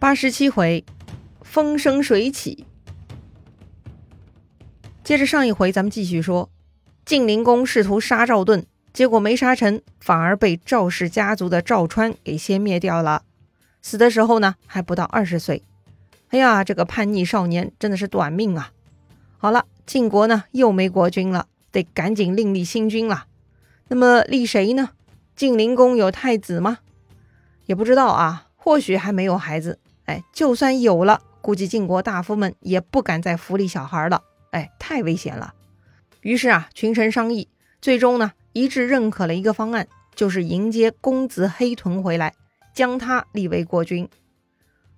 八十七回，风生水起。接着上一回，咱们继续说，晋灵公试图杀赵盾，结果没杀成，反而被赵氏家族的赵川给先灭掉了。死的时候呢，还不到二十岁。哎呀，这个叛逆少年真的是短命啊！好了，晋国呢又没国君了，得赶紧另立新君了。那么立谁呢？晋灵公有太子吗？也不知道啊，或许还没有孩子。哎，就算有了，估计晋国大夫们也不敢再扶立小孩了。哎，太危险了。于是啊，群臣商议，最终呢一致认可了一个方案，就是迎接公子黑豚回来，将他立为国君。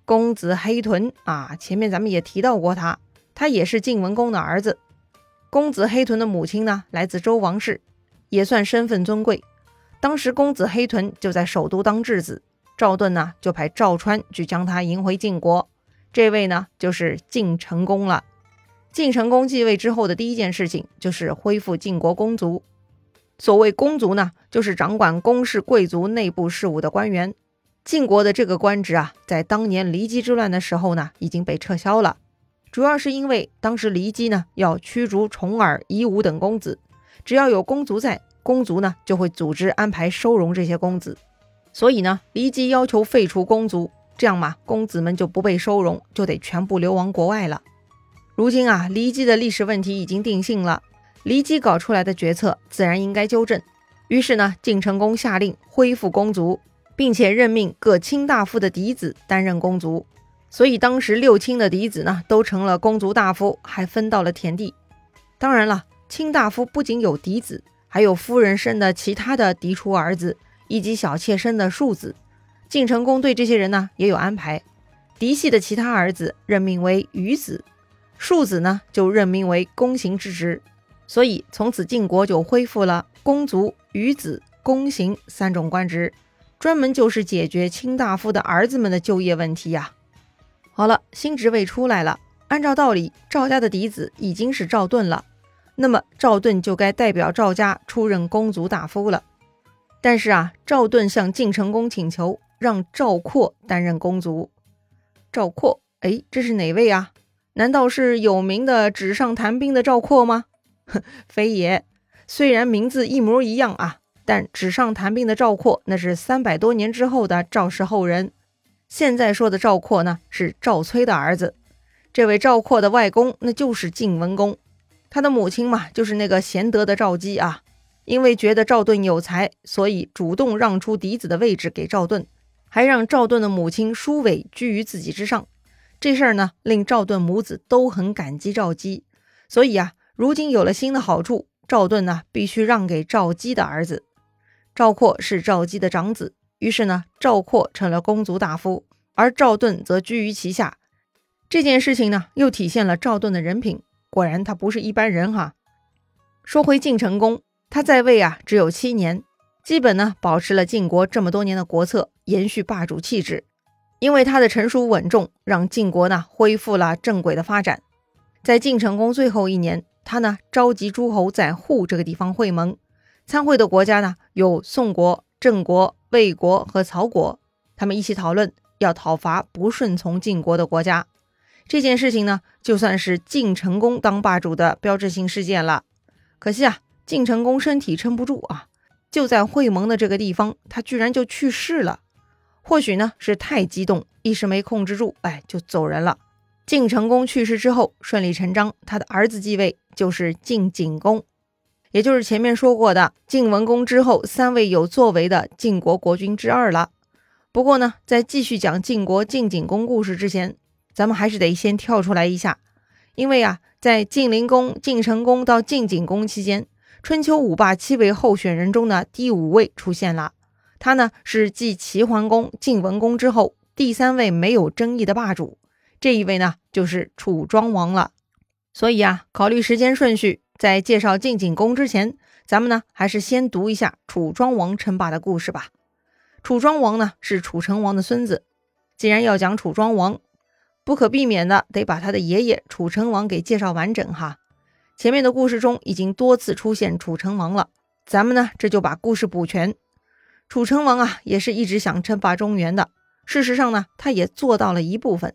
公子黑豚啊，前面咱们也提到过他，他也是晋文公的儿子。公子黑豚的母亲呢，来自周王室，也算身份尊贵。当时公子黑豚就在首都当质子。赵盾呢，就派赵川去将他迎回晋国。这位呢，就是晋成公了。晋成公继位之后的第一件事情，就是恢复晋国公族。所谓公族呢，就是掌管公室贵族内部事务的官员。晋国的这个官职啊，在当年骊姬之乱的时候呢，已经被撤销了。主要是因为当时骊姬呢，要驱逐重耳、夷吾等公子，只要有公族在，公族呢就会组织安排收容这些公子。所以呢，骊姬要求废除公族，这样嘛，公子们就不被收容，就得全部流亡国外了。如今啊，骊姬的历史问题已经定性了，骊姬搞出来的决策自然应该纠正。于是呢，晋成公下令恢复公族，并且任命各卿大夫的嫡子担任公族。所以当时六卿的嫡子呢，都成了公族大夫，还分到了田地。当然了，卿大夫不仅有嫡子，还有夫人生的其他的嫡出儿子。以及小妾生的庶子，晋成公对这些人呢也有安排。嫡系的其他儿子任命为余子，庶子呢就任命为公行之职。所以从此晋国就恢复了公族、余子、公行三种官职，专门就是解决卿大夫的儿子们的就业问题呀。好了，新职位出来了，按照道理，赵家的嫡子已经是赵盾了，那么赵盾就该代表赵家出任公族大夫了。但是啊，赵盾向晋成公请求，让赵括担任公族。赵括，哎，这是哪位啊？难道是有名的纸上谈兵的赵括吗？非也。虽然名字一模一样啊，但纸上谈兵的赵括那是三百多年之后的赵氏后人。现在说的赵括呢，是赵崔的儿子。这位赵括的外公，那就是晋文公。他的母亲嘛，就是那个贤德的赵姬啊。因为觉得赵盾有才，所以主动让出嫡子的位置给赵盾，还让赵盾的母亲舒伟居于自己之上。这事儿呢，令赵盾母子都很感激赵姬。所以啊，如今有了新的好处，赵盾呢必须让给赵姬的儿子。赵括是赵姬的长子，于是呢，赵括成了公族大夫，而赵盾则居于其下。这件事情呢，又体现了赵盾的人品，果然他不是一般人哈。说回晋成公。他在位啊，只有七年，基本呢保持了晋国这么多年的国策，延续霸主气质。因为他的成熟稳重，让晋国呢恢复了正轨的发展。在晋成公最后一年，他呢召集诸侯在户这个地方会盟，参会的国家呢有宋国、郑国、魏国和曹国，他们一起讨论要讨伐不顺从晋国的国家。这件事情呢，就算是晋成公当霸主的标志性事件了。可惜啊。晋成公身体撑不住啊，就在会盟的这个地方，他居然就去世了。或许呢是太激动，一时没控制住，哎，就走人了。晋成公去世之后，顺理成章，他的儿子继位，就是晋景公，也就是前面说过的晋文公之后三位有作为的晋国国君之二了。不过呢，在继续讲晋国晋景公故事之前，咱们还是得先跳出来一下，因为啊，在晋灵公、晋成公到晋景公期间。春秋五霸七位候选人中的第五位出现了，他呢是继齐桓公、晋文公之后第三位没有争议的霸主。这一位呢就是楚庄王了。所以啊，考虑时间顺序，在介绍晋景公之前，咱们呢还是先读一下楚庄王称霸的故事吧。楚庄王呢是楚成王的孙子，既然要讲楚庄王，不可避免的得把他的爷爷楚成王给介绍完整哈。前面的故事中已经多次出现楚成王了，咱们呢这就把故事补全。楚成王啊，也是一直想称霸中原的，事实上呢，他也做到了一部分。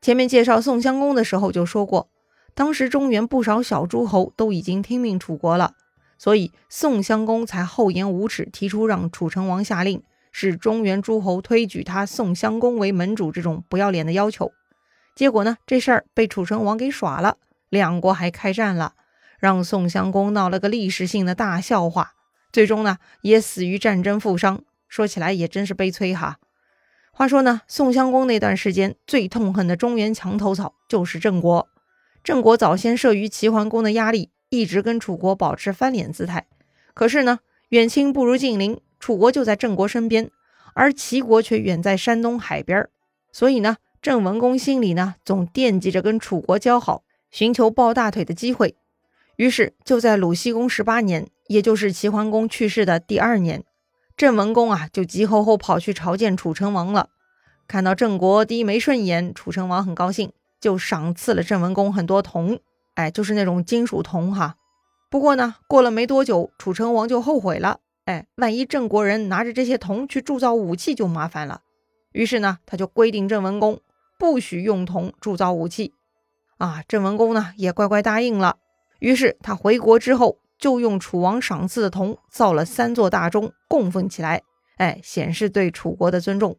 前面介绍宋襄公的时候就说过，当时中原不少小诸侯都已经听命楚国了，所以宋襄公才厚颜无耻提出让楚成王下令，使中原诸侯推举他宋襄公为门主这种不要脸的要求。结果呢，这事儿被楚成王给耍了，两国还开战了，让宋襄公闹了个历史性的大笑话，最终呢也死于战争负伤。说起来也真是悲催哈。话说呢，宋襄公那段时间最痛恨的中原墙头草就是郑国。郑国早先慑于齐桓公的压力，一直跟楚国保持翻脸姿态。可是呢，远亲不如近邻，楚国就在郑国身边，而齐国却远在山东海边所以呢。郑文公心里呢，总惦记着跟楚国交好，寻求抱大腿的机会。于是就在鲁僖公十八年，也就是齐桓公去世的第二年，郑文公啊就急吼吼跑去朝见楚成王了。看到郑国低眉顺眼，楚成王很高兴，就赏赐了郑文公很多铜，哎，就是那种金属铜哈。不过呢，过了没多久，楚成王就后悔了，哎，万一郑国人拿着这些铜去铸造武器就麻烦了。于是呢，他就规定郑文公。不许用铜铸造武器，啊，郑文公呢也乖乖答应了。于是他回国之后，就用楚王赏赐的铜造了三座大钟，供奉起来，哎，显示对楚国的尊重。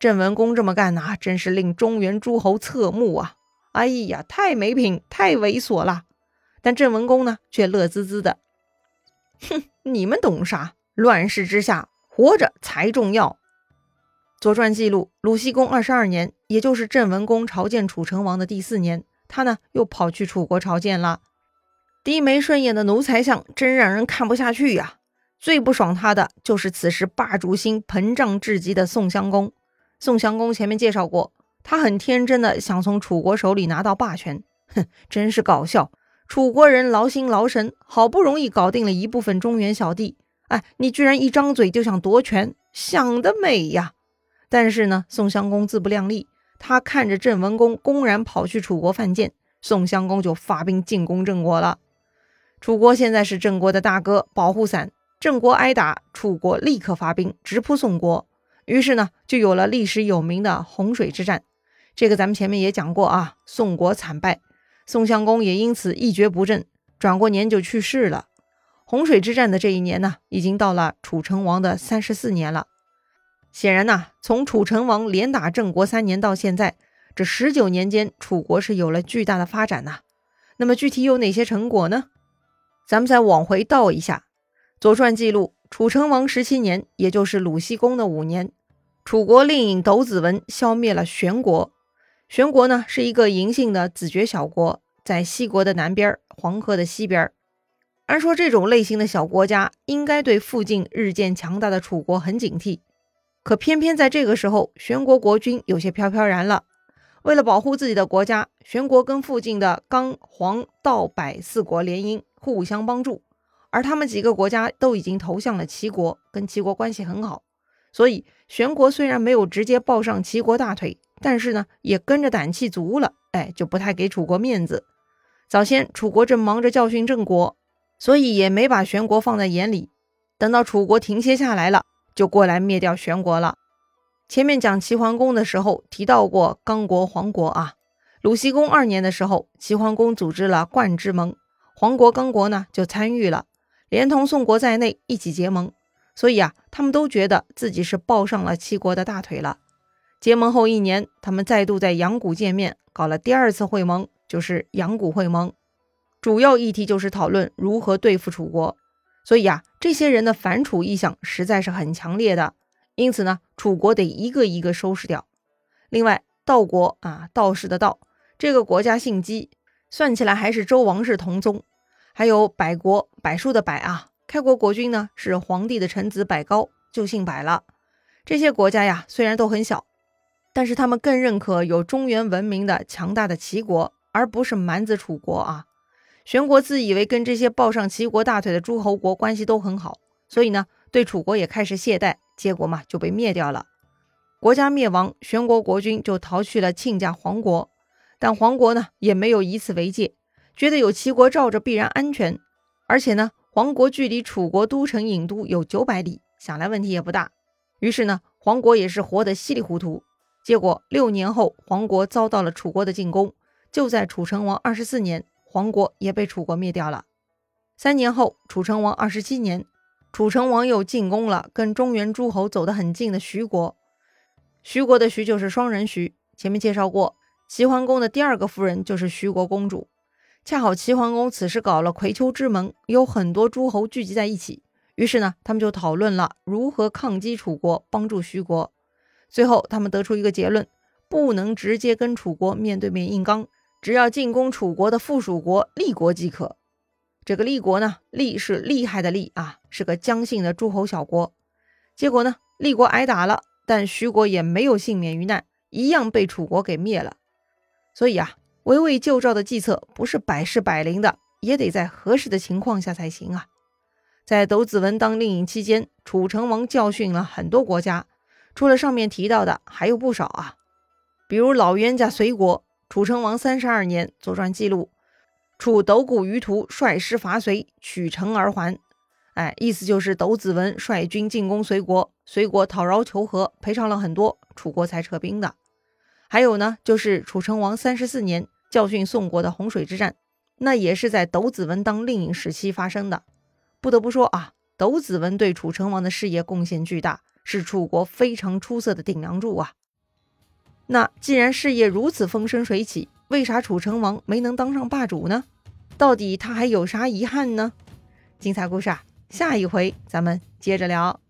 郑文公这么干呐，真是令中原诸侯侧目啊！哎呀，太没品，太猥琐了。但郑文公呢，却乐滋滋的，哼，你们懂啥？乱世之下，活着才重要。《左传》记录，鲁僖公二十二年，也就是郑文公朝见楚成王的第四年，他呢又跑去楚国朝见了。低眉顺眼的奴才相，真让人看不下去呀！最不爽他的就是此时霸主心膨胀至极的宋襄公。宋襄公前面介绍过，他很天真的想从楚国手里拿到霸权，哼，真是搞笑！楚国人劳心劳神，好不容易搞定了一部分中原小弟，哎，你居然一张嘴就想夺权，想得美呀！但是呢，宋襄公自不量力，他看着郑文公公然跑去楚国犯贱，宋襄公就发兵进攻郑国了。楚国现在是郑国的大哥，保护伞。郑国挨打，楚国立刻发兵直扑宋国，于是呢，就有了历史有名的洪水之战。这个咱们前面也讲过啊，宋国惨败，宋襄公也因此一蹶不振，转过年就去世了。洪水之战的这一年呢，已经到了楚成王的三十四年了。显然呐，从楚成王连打郑国三年到现在，这十九年间，楚国是有了巨大的发展呐。那么具体有哪些成果呢？咱们再往回倒一下，《左传》记录，楚成王十七年，也就是鲁僖公的五年，楚国令尹斗子文消灭了玄国。玄国呢，是一个嬴姓的子爵小国，在西国的南边，黄河的西边。按说这种类型的小国家，应该对附近日渐强大的楚国很警惕。可偏偏在这个时候，玄国国君有些飘飘然了。为了保护自己的国家，玄国跟附近的刚、黄、道、百四国联姻，互相帮助。而他们几个国家都已经投向了齐国，跟齐国关系很好。所以，玄国虽然没有直接抱上齐国大腿，但是呢，也跟着胆气足了。哎，就不太给楚国面子。早先楚国正忙着教训郑国，所以也没把玄国放在眼里。等到楚国停歇下来了。就过来灭掉玄国了。前面讲齐桓公的时候提到过刚国、黄国啊。鲁僖公二年的时候，齐桓公组织了冠之盟，黄国、刚国呢就参与了，连同宋国在内一起结盟。所以啊，他们都觉得自己是抱上了齐国的大腿了。结盟后一年，他们再度在阳谷见面，搞了第二次会盟，就是阳谷会盟。主要议题就是讨论如何对付楚国。所以啊，这些人的反楚意向实在是很强烈的，因此呢，楚国得一个一个收拾掉。另外，道国啊，道士的道这个国家姓姬，算起来还是周王室同宗。还有柏国，柏树的柏啊，开国国君呢是皇帝的臣子柏高，就姓柏了。这些国家呀，虽然都很小，但是他们更认可有中原文明的强大的齐国，而不是蛮子楚国啊。玄国自以为跟这些抱上齐国大腿的诸侯国关系都很好，所以呢，对楚国也开始懈怠，结果嘛就被灭掉了。国家灭亡，玄国国君就逃去了亲家黄国，但黄国呢也没有以此为戒，觉得有齐国罩着必然安全，而且呢，黄国距离楚国都城郢都有九百里，想来问题也不大。于是呢，黄国也是活得稀里糊涂。结果六年后，黄国遭到了楚国的进攻。就在楚成王二十四年，黄国也被楚国灭掉了。三年后，楚成王二十七年，楚成王又进攻了跟中原诸侯走得很近的徐国。徐国的徐就是双人徐，前面介绍过，齐桓公的第二个夫人就是徐国公主。恰好齐桓公此时搞了葵丘之盟，有很多诸侯聚集在一起，于是呢，他们就讨论了如何抗击楚国，帮助徐国。最后，他们得出一个结论：不能直接跟楚国面对面硬刚，只要进攻楚国的附属国立国即可。这个立国呢，厉是厉害的厉啊，是个姜姓的诸侯小国。结果呢，立国挨打了，但徐国也没有幸免于难，一样被楚国给灭了。所以啊，围魏救赵的计策不是百试百灵的，也得在合适的情况下才行啊。在斗子文当令尹期间，楚成王教训了很多国家。除了上面提到的，还有不少啊，比如老冤家隋国，楚成王三十二年，《左传》记录，楚斗谷于途率师伐隋，取城而还。哎，意思就是斗子文率军进攻隋国，隋国讨饶求和，赔偿了很多，楚国才撤兵的。还有呢，就是楚成王三十四年教训宋国的洪水之战，那也是在斗子文当令尹时期发生的。不得不说啊，斗子文对楚成王的事业贡献巨大。是楚国非常出色的顶梁柱啊！那既然事业如此风生水起，为啥楚成王没能当上霸主呢？到底他还有啥遗憾呢？精彩故事啊，下一回咱们接着聊。